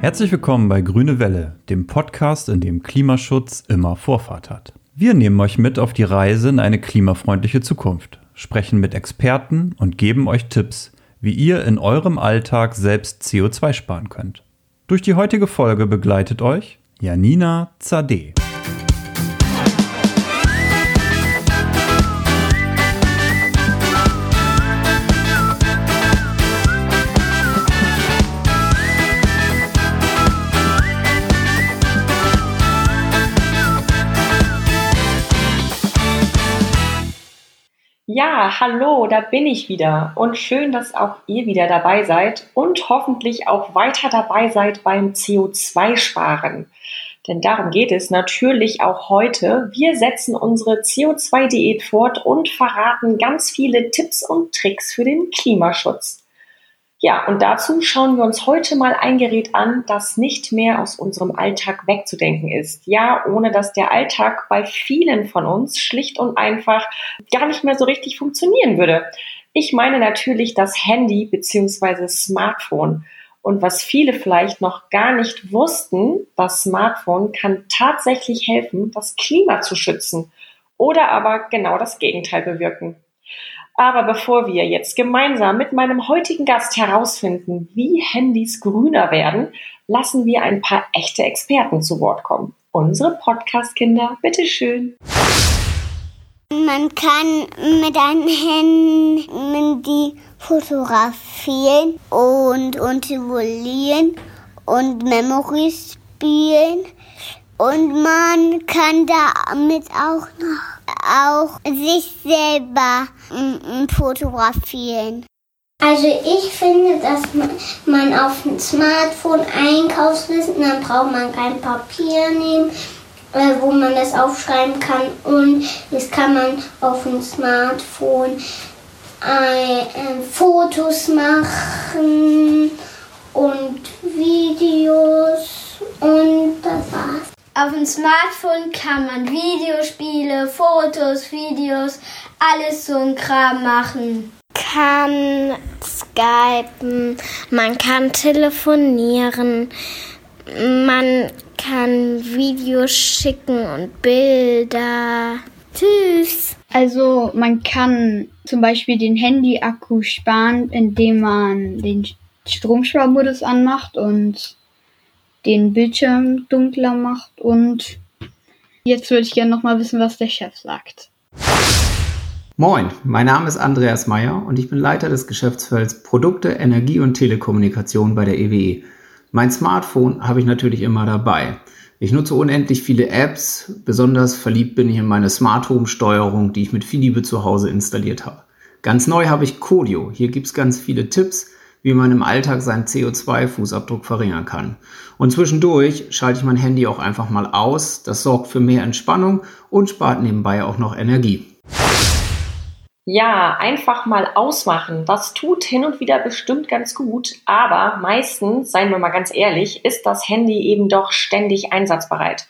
Herzlich willkommen bei Grüne Welle, dem Podcast, in dem Klimaschutz immer Vorfahrt hat. Wir nehmen euch mit auf die Reise in eine klimafreundliche Zukunft, sprechen mit Experten und geben euch Tipps, wie ihr in eurem Alltag selbst CO2 sparen könnt. Durch die heutige Folge begleitet euch Janina Zadeh. Ja, hallo, da bin ich wieder und schön, dass auch ihr wieder dabei seid und hoffentlich auch weiter dabei seid beim CO2-Sparen. Denn darum geht es natürlich auch heute. Wir setzen unsere CO2-Diät fort und verraten ganz viele Tipps und Tricks für den Klimaschutz. Ja, und dazu schauen wir uns heute mal ein Gerät an, das nicht mehr aus unserem Alltag wegzudenken ist. Ja, ohne dass der Alltag bei vielen von uns schlicht und einfach gar nicht mehr so richtig funktionieren würde. Ich meine natürlich das Handy bzw. Smartphone. Und was viele vielleicht noch gar nicht wussten, das Smartphone kann tatsächlich helfen, das Klima zu schützen oder aber genau das Gegenteil bewirken. Aber bevor wir jetzt gemeinsam mit meinem heutigen Gast herausfinden, wie Handys grüner werden, lassen wir ein paar echte Experten zu Wort kommen. Unsere Podcast-Kinder, bitteschön. Man kann mit einem Handy fotografieren und, und simulieren und Memory spielen. Und man kann damit auch noch auch sich selber fotografieren. Also ich finde, dass man auf dem Smartphone Einkaufslisten, dann braucht man kein Papier nehmen, äh, wo man das aufschreiben kann und das kann man auf dem Smartphone äh, Fotos machen und Videos und das war's. Auf dem Smartphone kann man Videospiele, Fotos, Videos, alles so ein Kram machen. Kann skypen, man kann telefonieren, man kann Videos schicken und Bilder. Tschüss. Also man kann zum Beispiel den Handy-Akku sparen, indem man den Stromsparmodus anmacht und den Bildschirm dunkler macht und jetzt würde ich gerne noch mal wissen, was der Chef sagt. Moin, mein Name ist Andreas Meyer und ich bin Leiter des Geschäftsfelds Produkte, Energie und Telekommunikation bei der EWE. E. Mein Smartphone habe ich natürlich immer dabei. Ich nutze unendlich viele Apps, besonders verliebt bin ich in meine Smart Home Steuerung, die ich mit viel Liebe zu Hause installiert habe. Ganz neu habe ich Codio. Hier gibt es ganz viele Tipps, wie man im Alltag seinen CO2-Fußabdruck verringern kann. Und zwischendurch schalte ich mein Handy auch einfach mal aus. Das sorgt für mehr Entspannung und spart nebenbei auch noch Energie. Ja, einfach mal ausmachen. Das tut hin und wieder bestimmt ganz gut, aber meistens, seien wir mal ganz ehrlich, ist das Handy eben doch ständig einsatzbereit.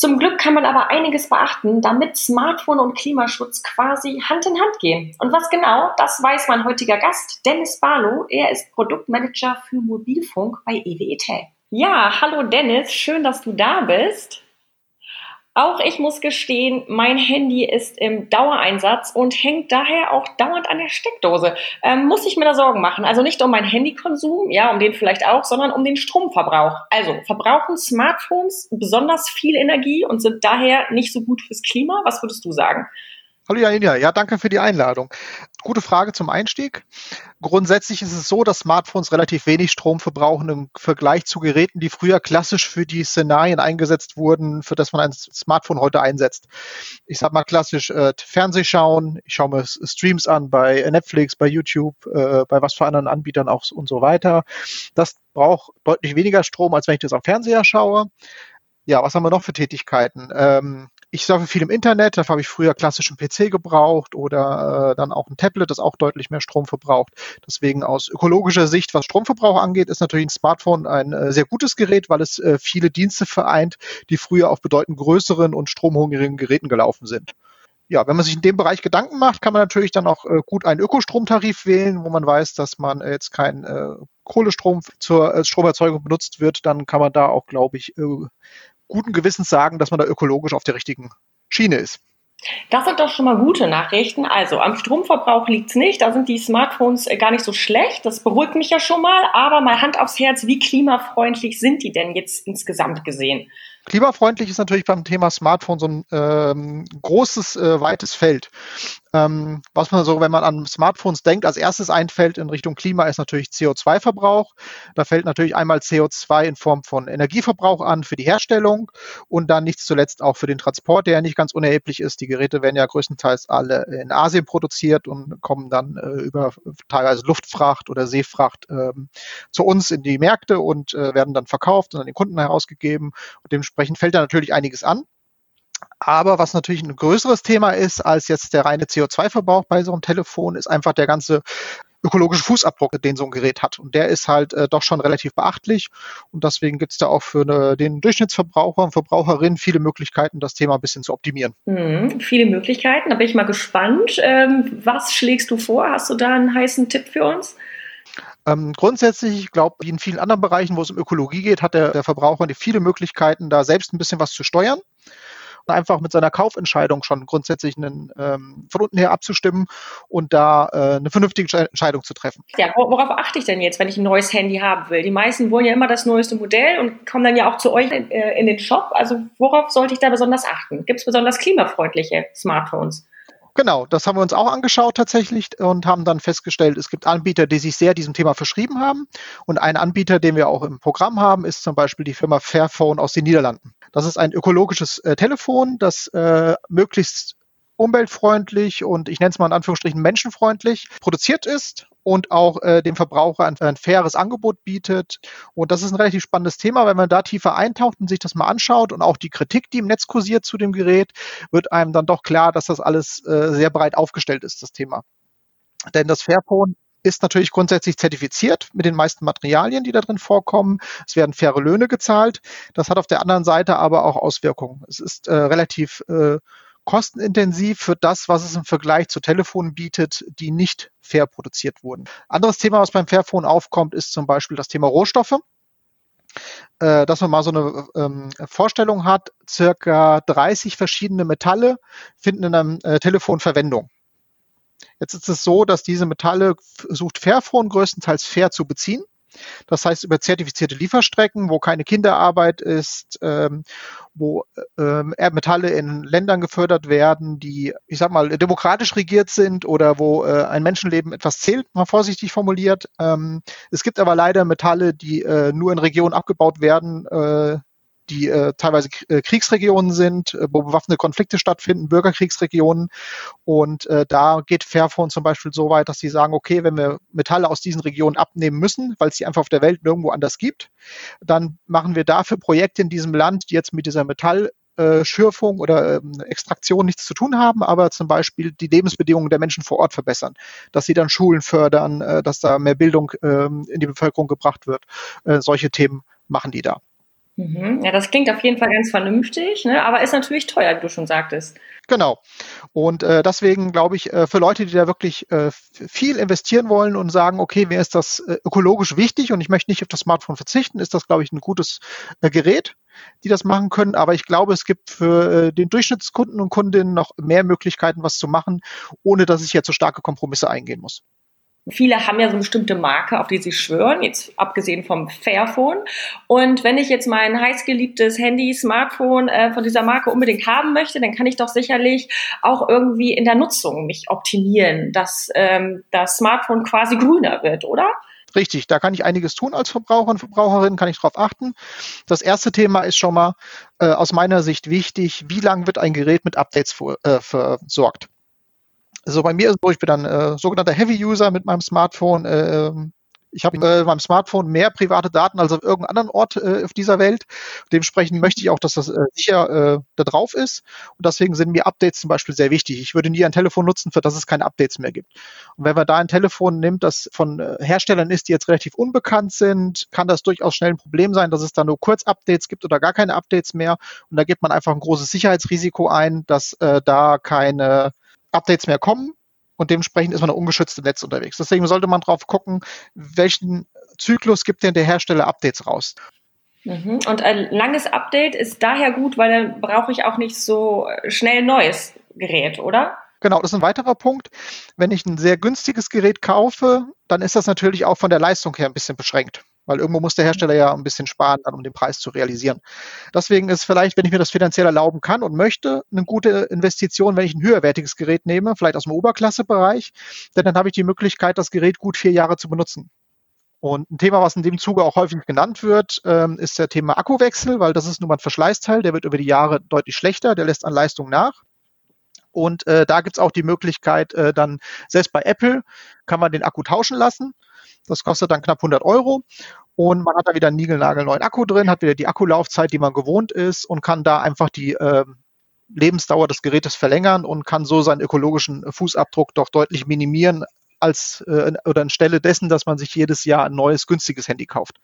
Zum Glück kann man aber einiges beachten, damit Smartphone und Klimaschutz quasi Hand in Hand gehen. Und was genau, das weiß mein heutiger Gast, Dennis Barlow. Er ist Produktmanager für Mobilfunk bei EWE Tel. Ja, hallo Dennis, schön, dass du da bist. Auch ich muss gestehen, mein Handy ist im Dauereinsatz und hängt daher auch dauernd an der Steckdose. Ähm, muss ich mir da Sorgen machen? Also nicht um meinen Handykonsum, ja, um den vielleicht auch, sondern um den Stromverbrauch. Also verbrauchen Smartphones besonders viel Energie und sind daher nicht so gut fürs Klima? Was würdest du sagen? Hallo Janina, ja, danke für die Einladung. Gute Frage zum Einstieg. Grundsätzlich ist es so, dass Smartphones relativ wenig Strom verbrauchen im Vergleich zu Geräten, die früher klassisch für die Szenarien eingesetzt wurden, für das man ein Smartphone heute einsetzt. Ich sag mal klassisch äh, Fernseh schauen, ich schaue mir Streams an bei Netflix, bei YouTube, äh, bei was für anderen Anbietern auch und so weiter. Das braucht deutlich weniger Strom, als wenn ich das am Fernseher schaue. Ja, was haben wir noch für Tätigkeiten? Ähm, ich surfe viel im Internet, dafür habe ich früher klassischen PC gebraucht oder äh, dann auch ein Tablet, das auch deutlich mehr Strom verbraucht. Deswegen aus ökologischer Sicht, was Stromverbrauch angeht, ist natürlich ein Smartphone ein äh, sehr gutes Gerät, weil es äh, viele Dienste vereint, die früher auf bedeutend größeren und stromhungrigen Geräten gelaufen sind. ja, wenn man sich in dem Bereich Gedanken macht, kann man natürlich dann auch äh, gut einen Ökostromtarif wählen, wo man weiß, dass man äh, jetzt kein äh, Kohlestrom zur äh, Stromerzeugung benutzt wird. Dann kann man da auch, glaube ich, äh, guten Gewissens sagen, dass man da ökologisch auf der richtigen Schiene ist. Das sind doch schon mal gute Nachrichten. Also am Stromverbrauch liegt es nicht. Da sind die Smartphones äh, gar nicht so schlecht. Das beruhigt mich ja schon mal. Aber mal Hand aufs Herz, wie klimafreundlich sind die denn jetzt insgesamt gesehen? Klimafreundlich ist natürlich beim Thema Smartphone so ein ähm, großes, äh, weites Feld. Ähm, was man so, wenn man an Smartphones denkt, als erstes einfällt in Richtung Klima ist natürlich CO2-Verbrauch. Da fällt natürlich einmal CO2 in Form von Energieverbrauch an für die Herstellung und dann nicht zuletzt auch für den Transport, der ja nicht ganz unerheblich ist. Die Geräte werden ja größtenteils alle in Asien produziert und kommen dann äh, über teilweise Luftfracht oder Seefracht ähm, zu uns in die Märkte und äh, werden dann verkauft und an den Kunden herausgegeben. Und dementsprechend fällt da natürlich einiges an. Aber was natürlich ein größeres Thema ist als jetzt der reine CO2-Verbrauch bei so einem Telefon, ist einfach der ganze ökologische Fußabdruck, den so ein Gerät hat. Und der ist halt äh, doch schon relativ beachtlich. Und deswegen gibt es da auch für eine, den Durchschnittsverbraucher und Verbraucherin viele Möglichkeiten, das Thema ein bisschen zu optimieren. Mhm, viele Möglichkeiten. Da bin ich mal gespannt. Ähm, was schlägst du vor? Hast du da einen heißen Tipp für uns? Ähm, grundsätzlich, ich glaube, wie in vielen anderen Bereichen, wo es um Ökologie geht, hat der, der Verbraucher viele Möglichkeiten, da selbst ein bisschen was zu steuern einfach mit seiner Kaufentscheidung schon grundsätzlich einen, ähm, von unten her abzustimmen und da äh, eine vernünftige Entscheidung zu treffen. Ja, worauf achte ich denn jetzt, wenn ich ein neues Handy haben will? Die meisten wollen ja immer das neueste Modell und kommen dann ja auch zu euch in, äh, in den Shop. Also worauf sollte ich da besonders achten? Gibt es besonders klimafreundliche Smartphones? Genau, das haben wir uns auch angeschaut tatsächlich und haben dann festgestellt, es gibt Anbieter, die sich sehr diesem Thema verschrieben haben. Und ein Anbieter, den wir auch im Programm haben, ist zum Beispiel die Firma Fairphone aus den Niederlanden. Das ist ein ökologisches äh, Telefon, das äh, möglichst umweltfreundlich und ich nenne es mal in Anführungsstrichen menschenfreundlich produziert ist und auch äh, dem Verbraucher ein, ein, faires Angebot bietet. Und das ist ein relativ spannendes Thema. Wenn man da tiefer eintaucht und sich das mal anschaut und auch die Kritik, die im Netz kursiert zu dem Gerät, wird einem dann doch klar, dass das alles äh, sehr breit aufgestellt ist, das Thema. Denn das Fairphone ist natürlich grundsätzlich zertifiziert mit den meisten Materialien, die da drin vorkommen. Es werden faire Löhne gezahlt. Das hat auf der anderen Seite aber auch Auswirkungen. Es ist äh, relativ äh, kostenintensiv für das, was es im Vergleich zu Telefonen bietet, die nicht fair produziert wurden. Anderes Thema, was beim Fairphone aufkommt, ist zum Beispiel das Thema Rohstoffe äh, dass man mal so eine ähm, Vorstellung hat, circa 30 verschiedene Metalle finden in einem äh, Telefon Verwendung. Jetzt ist es so, dass diese Metalle versucht Fairphone größtenteils fair zu beziehen. Das heißt über zertifizierte Lieferstrecken, wo keine Kinderarbeit ist, ähm, wo ähm, Metalle in Ländern gefördert werden, die, ich sag mal, demokratisch regiert sind oder wo äh, ein Menschenleben etwas zählt, mal vorsichtig formuliert. Ähm, es gibt aber leider Metalle, die äh, nur in Regionen abgebaut werden, äh, die äh, teilweise äh, Kriegsregionen sind, äh, wo bewaffnete Konflikte stattfinden, Bürgerkriegsregionen. Und äh, da geht Fairphone zum Beispiel so weit, dass sie sagen, okay, wenn wir Metalle aus diesen Regionen abnehmen müssen, weil es sie einfach auf der Welt nirgendwo anders gibt, dann machen wir dafür Projekte in diesem Land, die jetzt mit dieser Metall äh, Schürfung oder ähm, Extraktion nichts zu tun haben, aber zum Beispiel die Lebensbedingungen der Menschen vor Ort verbessern, dass sie dann Schulen fördern, dass da mehr Bildung ähm, in die Bevölkerung gebracht wird. Solche Themen machen die da. Mhm. Ja, das klingt auf jeden Fall ganz vernünftig, ne? aber ist natürlich teuer, wie du schon sagtest. Genau. Und äh, deswegen glaube ich, äh, für Leute, die da wirklich äh, viel investieren wollen und sagen, okay, mir ist das äh, ökologisch wichtig und ich möchte nicht auf das Smartphone verzichten, ist das, glaube ich, ein gutes äh, Gerät, die das machen können. Aber ich glaube, es gibt für äh, den Durchschnittskunden und Kundinnen noch mehr Möglichkeiten, was zu machen, ohne dass ich jetzt so starke Kompromisse eingehen muss. Viele haben ja so eine bestimmte Marke, auf die sie schwören, jetzt abgesehen vom Fairphone. Und wenn ich jetzt mein heißgeliebtes Handy, Smartphone äh, von dieser Marke unbedingt haben möchte, dann kann ich doch sicherlich auch irgendwie in der Nutzung mich optimieren, dass ähm, das Smartphone quasi grüner wird, oder? Richtig, da kann ich einiges tun als Verbraucher und Verbraucherin, kann ich darauf achten. Das erste Thema ist schon mal äh, aus meiner Sicht wichtig, wie lang wird ein Gerät mit Updates vor, äh, versorgt. Also bei mir ist es so, ich bin dann äh, sogenannter Heavy-User mit meinem Smartphone. Äh, Ich habe äh, beim Smartphone mehr private Daten als auf irgendeinem anderen Ort äh, auf dieser Welt. Dementsprechend möchte ich auch, dass das äh, sicher äh, da drauf ist. Und deswegen sind mir Updates zum Beispiel sehr wichtig. Ich würde nie ein Telefon nutzen, für das es keine Updates mehr gibt. Und wenn man da ein Telefon nimmt, das von äh, Herstellern ist, die jetzt relativ unbekannt sind, kann das durchaus schnell ein Problem sein, dass es da nur Kurz-Updates gibt oder gar keine Updates mehr. Und da gibt man einfach ein großes Sicherheitsrisiko ein, dass äh, da keine Updates mehr kommen und dementsprechend ist man ungeschützt im Netz unterwegs. Deswegen sollte man drauf gucken, welchen Zyklus gibt denn der Hersteller Updates raus. Mhm. Und ein langes Update ist daher gut, weil dann brauche ich auch nicht so schnell neues Gerät, oder? Genau, das ist ein weiterer Punkt. Wenn ich ein sehr günstiges Gerät kaufe, dann ist das natürlich auch von der Leistung her ein bisschen beschränkt weil irgendwo muss der Hersteller ja ein bisschen sparen, dann, um den Preis zu realisieren. Deswegen ist vielleicht, wenn ich mir das finanziell erlauben kann und möchte, eine gute Investition, wenn ich ein höherwertiges Gerät nehme, vielleicht aus dem Oberklassebereich, denn dann habe ich die Möglichkeit, das Gerät gut vier Jahre zu benutzen. Und ein Thema, was in dem Zuge auch häufig genannt wird, ähm, ist der Thema Akkuwechsel, weil das ist nun mal ein Verschleißteil, der wird über die Jahre deutlich schlechter, der lässt an Leistung nach. Und äh, da gibt's auch die Möglichkeit, äh, dann selbst bei Apple kann man den Akku tauschen lassen. Das kostet dann knapp 100 Euro. Und man hat da wieder einen niegelnagelneuen Akku drin, hat wieder die Akkulaufzeit, die man gewohnt ist und kann da einfach die äh, Lebensdauer des Gerätes verlängern und kann so seinen ökologischen Fußabdruck doch deutlich minimieren als äh, oder anstelle dessen, dass man sich jedes Jahr ein neues günstiges Handy kauft.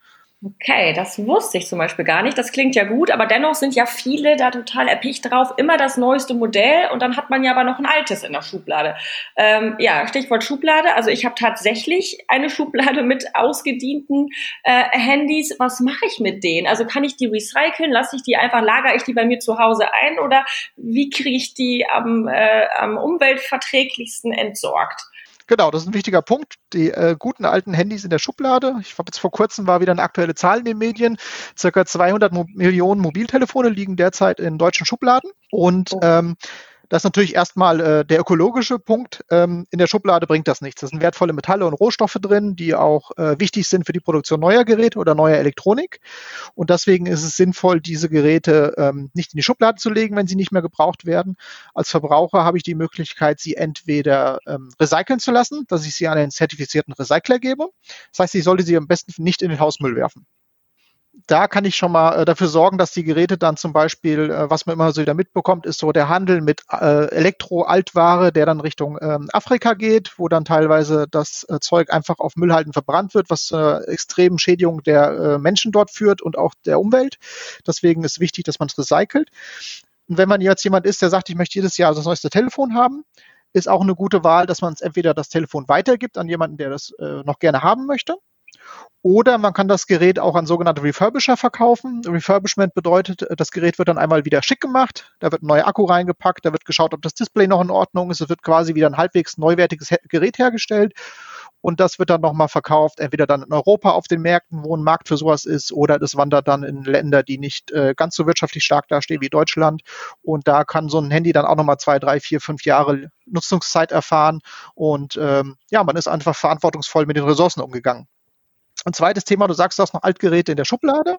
Okay, das wusste ich zum Beispiel gar nicht. Das klingt ja gut, aber dennoch sind ja viele da total erpicht drauf, immer das neueste Modell und dann hat man ja aber noch ein altes in der Schublade. Ähm, ja, Stichwort Schublade. Also ich habe tatsächlich eine Schublade mit ausgedienten äh, Handys. Was mache ich mit denen? Also kann ich die recyceln? Lasse ich die einfach, lagere ich die bei mir zu Hause ein oder wie kriege ich die am, äh, am umweltverträglichsten entsorgt? Genau, das ist ein wichtiger Punkt. Die äh, guten alten Handys in der Schublade. Ich habe jetzt vor kurzem war wieder eine aktuelle Zahl in den Medien. Circa 200 Mo Millionen Mobiltelefone liegen derzeit in deutschen Schubladen. Und oh. ähm, das ist natürlich erstmal äh, der ökologische Punkt. Ähm, in der Schublade bringt das nichts. Da sind wertvolle Metalle und Rohstoffe drin, die auch äh, wichtig sind für die Produktion neuer Geräte oder neuer Elektronik. Und deswegen ist es sinnvoll, diese Geräte ähm, nicht in die Schublade zu legen, wenn sie nicht mehr gebraucht werden. Als Verbraucher habe ich die Möglichkeit, sie entweder ähm, recyceln zu lassen, dass ich sie an einen zertifizierten Recycler gebe. Das heißt, ich sollte sie am besten nicht in den Hausmüll werfen da kann ich schon mal äh, dafür sorgen, dass die Geräte dann zum Beispiel, äh, was man immer so wieder mitbekommt, ist so der Handel mit äh, Elektro-Altware, der dann Richtung ähm, Afrika geht, wo dann teilweise das äh, Zeug einfach auf Müllhalden verbrannt wird, was äh, extremen Schädigung der äh, Menschen dort führt und auch der Umwelt. Deswegen ist wichtig, dass man es recycelt. Und wenn man jetzt jemand ist, der sagt, ich möchte jedes Jahr das neueste Telefon haben, ist auch eine gute Wahl, dass man es entweder das Telefon weitergibt an jemanden, der das äh, noch gerne haben möchte, oder man kann das Gerät auch an sogenannte Refurbisher verkaufen. Refurbishment bedeutet, das Gerät wird dann einmal wieder schick gemacht, da wird ein neuer Akku reingepackt, da wird geschaut, ob das Display noch in Ordnung ist, es wird quasi wieder ein halbwegs neuwertiges Gerät hergestellt und das wird dann nochmal verkauft, entweder dann in Europa auf den Märkten, wo ein Markt für sowas ist, oder das wandert dann in Länder, die nicht äh, ganz so wirtschaftlich stark dastehen wie Deutschland. Und da kann so ein Handy dann auch nochmal zwei, drei, vier, fünf Jahre Nutzungszeit erfahren. Und ähm, ja, man ist einfach verantwortungsvoll mit den Ressourcen umgegangen. Ein zweites Thema, du sagst, du hast noch Altgeräte in der Schublade.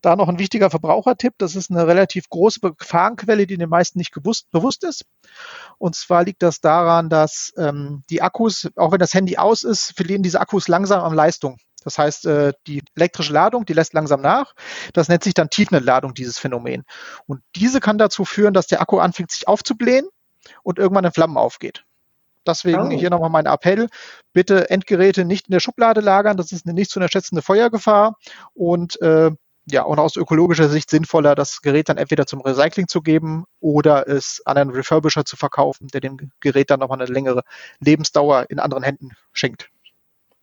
Da noch ein wichtiger Verbrauchertipp. Das ist eine relativ große Gefahrenquelle, die den meisten nicht gewusst, bewusst ist. Und zwar liegt das daran, dass ähm, die Akkus, auch wenn das Handy aus ist, verlieren diese Akkus langsam an Leistung. Das heißt, äh, die elektrische Ladung, die lässt langsam nach. Das nennt sich dann Tiefenentladung, dieses Phänomen. Und diese kann dazu führen, dass der Akku anfängt, sich aufzublähen und irgendwann in Flammen aufgeht. Deswegen oh. hier nochmal mein Appell. Bitte Endgeräte nicht in der Schublade lagern. Das ist eine nicht zu unterschätzende Feuergefahr. Und äh, ja, und aus ökologischer Sicht sinnvoller, das Gerät dann entweder zum Recycling zu geben oder es an einen Refurbisher zu verkaufen, der dem Gerät dann nochmal eine längere Lebensdauer in anderen Händen schenkt.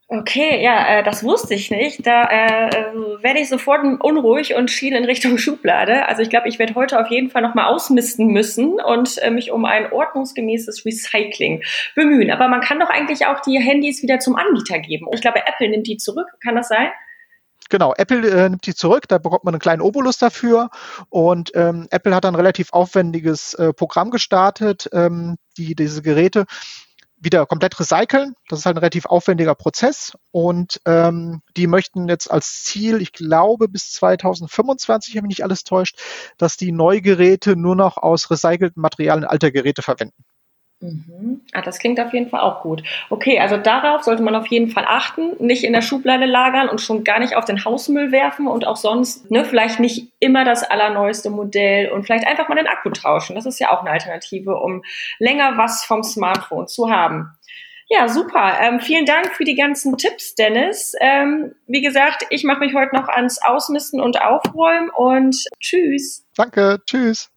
Okay, ja, äh, das wusste ich nicht. Da äh, äh, werde ich sofort unruhig und schiele in Richtung Schublade. Also ich glaube, ich werde heute auf jeden Fall nochmal ausmisten müssen und äh, mich um ein ordnungsgemäßes Recycling bemühen. Aber man kann doch eigentlich auch die Handys wieder zum Anbieter geben. Ich glaube, Apple nimmt die zurück. Kann das sein? Genau, Apple äh, nimmt die zurück, da bekommt man einen kleinen Obolus dafür und ähm, Apple hat ein relativ aufwendiges äh, Programm gestartet, ähm, die diese Geräte wieder komplett recyceln. Das ist halt ein relativ aufwendiger Prozess und ähm, die möchten jetzt als Ziel, ich glaube bis 2025, wenn mich nicht alles täuscht, dass die Neugeräte nur noch aus recycelten Materialien alter Geräte verwenden. Mhm. Ah, das klingt auf jeden Fall auch gut. Okay, also darauf sollte man auf jeden Fall achten, nicht in der Schublade lagern und schon gar nicht auf den Hausmüll werfen und auch sonst, ne, vielleicht nicht immer das allerneueste Modell und vielleicht einfach mal den Akku tauschen. Das ist ja auch eine Alternative, um länger was vom Smartphone zu haben. Ja, super. Ähm, vielen Dank für die ganzen Tipps, Dennis. Ähm, wie gesagt, ich mache mich heute noch ans Ausmisten und Aufräumen und tschüss. Danke, tschüss.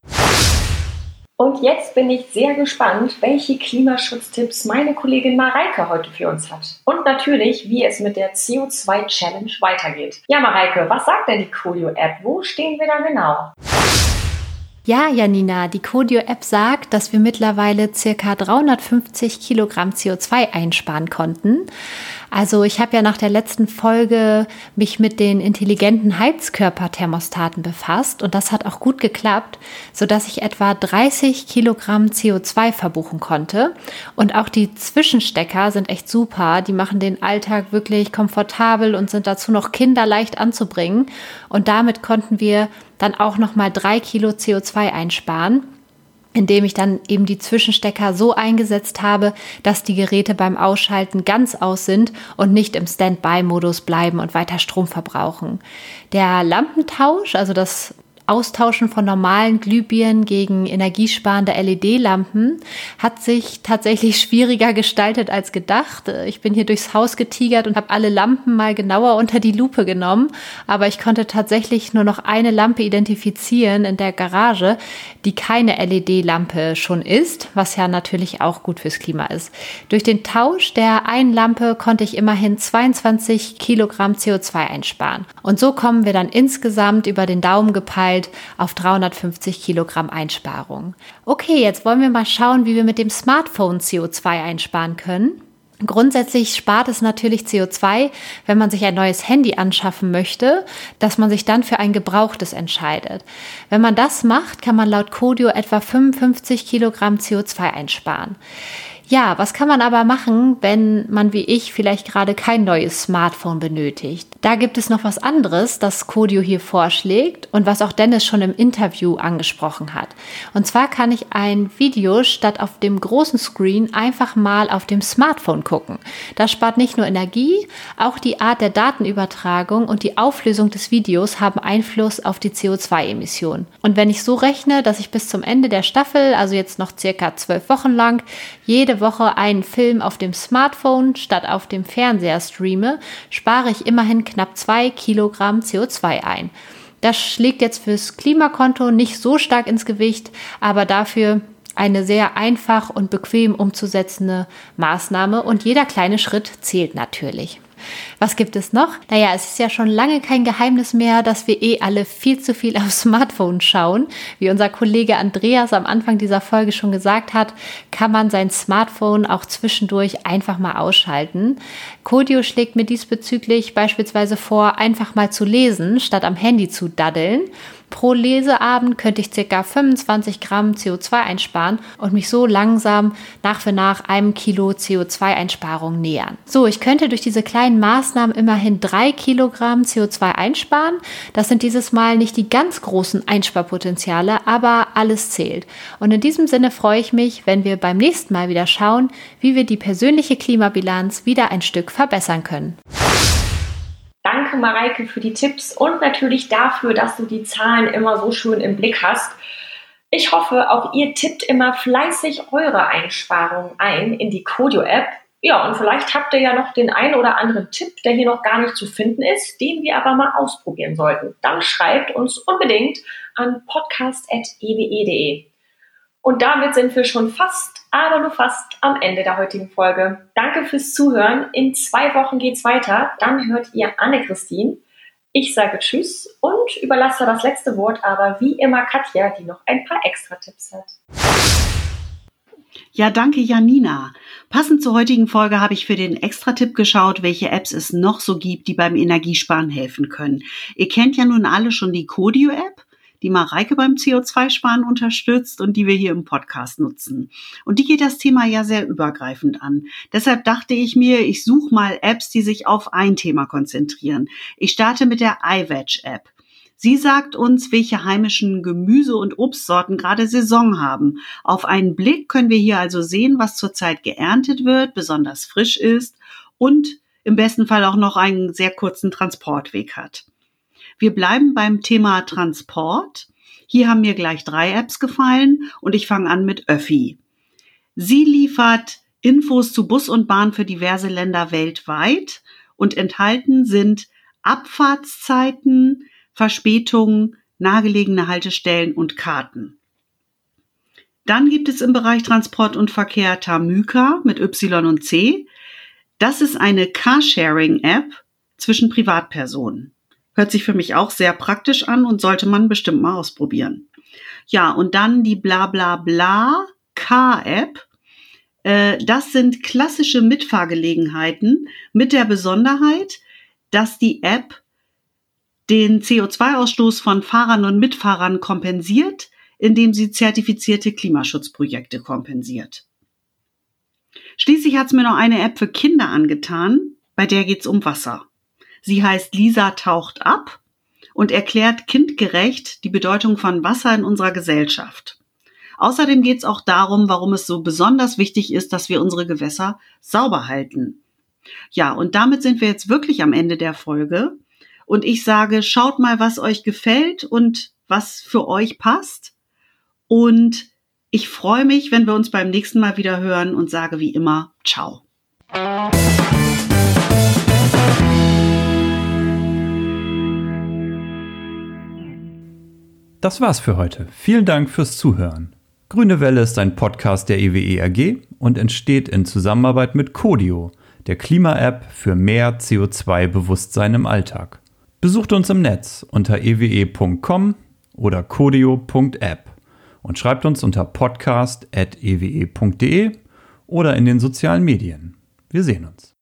Und jetzt bin ich sehr gespannt, welche Klimaschutztipps meine Kollegin Mareike heute für uns hat. Und natürlich, wie es mit der CO2-Challenge weitergeht. Ja, Mareike, was sagt denn die Codio-App? Wo stehen wir da genau? Ja, Janina, die Codio-App sagt, dass wir mittlerweile circa 350 Kilogramm CO2 einsparen konnten. Also ich habe ja nach der letzten Folge mich mit den intelligenten Heizkörperthermostaten befasst und das hat auch gut geklappt, sodass ich etwa 30 Kilogramm CO2 verbuchen konnte. Und auch die Zwischenstecker sind echt super. Die machen den Alltag wirklich komfortabel und sind dazu noch kinderleicht anzubringen. Und damit konnten wir dann auch noch mal drei Kilo CO2 einsparen indem ich dann eben die Zwischenstecker so eingesetzt habe, dass die Geräte beim Ausschalten ganz aus sind und nicht im Standby-Modus bleiben und weiter Strom verbrauchen. Der Lampentausch, also das Austauschen von normalen Glühbirnen gegen energiesparende LED-Lampen hat sich tatsächlich schwieriger gestaltet als gedacht. Ich bin hier durchs Haus getigert und habe alle Lampen mal genauer unter die Lupe genommen, aber ich konnte tatsächlich nur noch eine Lampe identifizieren in der Garage, die keine LED-Lampe schon ist, was ja natürlich auch gut fürs Klima ist. Durch den Tausch der einen Lampe konnte ich immerhin 22 Kilogramm CO2 einsparen. Und so kommen wir dann insgesamt über den Daumen gepeilt Geld auf 350 Kilogramm Einsparung. Okay, jetzt wollen wir mal schauen, wie wir mit dem Smartphone CO2 einsparen können. Grundsätzlich spart es natürlich CO2, wenn man sich ein neues Handy anschaffen möchte, dass man sich dann für ein gebrauchtes entscheidet. Wenn man das macht, kann man laut Codio etwa 55 Kilogramm CO2 einsparen. Ja, was kann man aber machen, wenn man wie ich vielleicht gerade kein neues Smartphone benötigt? Da gibt es noch was anderes, das Codio hier vorschlägt und was auch Dennis schon im Interview angesprochen hat. Und zwar kann ich ein Video statt auf dem großen Screen einfach mal auf dem Smartphone gucken. Das spart nicht nur Energie, auch die Art der Datenübertragung und die Auflösung des Videos haben Einfluss auf die CO2-Emissionen. Und wenn ich so rechne, dass ich bis zum Ende der Staffel, also jetzt noch circa zwölf Wochen lang, jede Woche einen Film auf dem Smartphone statt auf dem Fernseher streame, spare ich immerhin knapp zwei Kilogramm CO2 ein. Das schlägt jetzt fürs Klimakonto nicht so stark ins Gewicht, aber dafür eine sehr einfach und bequem umzusetzende Maßnahme und jeder kleine Schritt zählt natürlich. Was gibt es noch? Naja, es ist ja schon lange kein Geheimnis mehr, dass wir eh alle viel zu viel aufs Smartphone schauen. Wie unser Kollege Andreas am Anfang dieser Folge schon gesagt hat, kann man sein Smartphone auch zwischendurch einfach mal ausschalten. Codio schlägt mir diesbezüglich beispielsweise vor, einfach mal zu lesen, statt am Handy zu daddeln. Pro Leseabend könnte ich ca. 25 Gramm CO2 einsparen und mich so langsam nach für nach einem Kilo CO2-Einsparung nähern. So, ich könnte durch diese kleinen Maßnahmen immerhin drei Kilogramm CO2 einsparen. Das sind dieses Mal nicht die ganz großen Einsparpotenziale, aber alles zählt. Und in diesem Sinne freue ich mich, wenn wir beim nächsten Mal wieder schauen, wie wir die persönliche Klimabilanz wieder ein Stück verbessern können. Mareike, für die Tipps und natürlich dafür, dass du die Zahlen immer so schön im Blick hast. Ich hoffe, auch ihr tippt immer fleißig eure Einsparungen ein in die Codio-App. Ja, und vielleicht habt ihr ja noch den einen oder anderen Tipp, der hier noch gar nicht zu finden ist, den wir aber mal ausprobieren sollten. Dann schreibt uns unbedingt an podcast.ewe.de. Und damit sind wir schon fast, aber nur fast am Ende der heutigen Folge. Danke fürs Zuhören. In zwei Wochen geht's weiter. Dann hört ihr Anne-Christine. Ich sage Tschüss und überlasse das letzte Wort aber wie immer Katja, die noch ein paar extra Tipps hat. Ja, danke Janina. Passend zur heutigen Folge habe ich für den Extra-Tipp geschaut, welche Apps es noch so gibt, die beim Energiesparen helfen können. Ihr kennt ja nun alle schon die Codio-App die Mareike beim CO2-Sparen unterstützt und die wir hier im Podcast nutzen. Und die geht das Thema ja sehr übergreifend an. Deshalb dachte ich mir, ich suche mal Apps, die sich auf ein Thema konzentrieren. Ich starte mit der iWatch-App. Sie sagt uns, welche heimischen Gemüse- und Obstsorten gerade Saison haben. Auf einen Blick können wir hier also sehen, was zurzeit geerntet wird, besonders frisch ist und im besten Fall auch noch einen sehr kurzen Transportweg hat. Wir bleiben beim Thema Transport. Hier haben mir gleich drei Apps gefallen und ich fange an mit Öffi. Sie liefert Infos zu Bus und Bahn für diverse Länder weltweit und enthalten sind Abfahrtszeiten, Verspätungen, nahegelegene Haltestellen und Karten. Dann gibt es im Bereich Transport und Verkehr Tamüka mit Y und C. Das ist eine Carsharing-App zwischen Privatpersonen. Hört sich für mich auch sehr praktisch an und sollte man bestimmt mal ausprobieren. Ja, und dann die Blablabla Car-App. Äh, das sind klassische Mitfahrgelegenheiten mit der Besonderheit, dass die App den CO2-Ausstoß von Fahrern und Mitfahrern kompensiert, indem sie zertifizierte Klimaschutzprojekte kompensiert. Schließlich hat es mir noch eine App für Kinder angetan, bei der geht es um Wasser. Sie heißt Lisa taucht ab und erklärt kindgerecht die Bedeutung von Wasser in unserer Gesellschaft. Außerdem geht es auch darum, warum es so besonders wichtig ist, dass wir unsere Gewässer sauber halten. Ja, und damit sind wir jetzt wirklich am Ende der Folge. Und ich sage, schaut mal, was euch gefällt und was für euch passt. Und ich freue mich, wenn wir uns beim nächsten Mal wieder hören und sage wie immer, ciao. Das war's für heute. Vielen Dank fürs Zuhören. Grüne Welle ist ein Podcast der EWE AG und entsteht in Zusammenarbeit mit Codio, der Klima-App für mehr CO2-Bewusstsein im Alltag. Besucht uns im Netz unter ewe.com oder codio.app und schreibt uns unter podcast.ewe.de oder in den sozialen Medien. Wir sehen uns.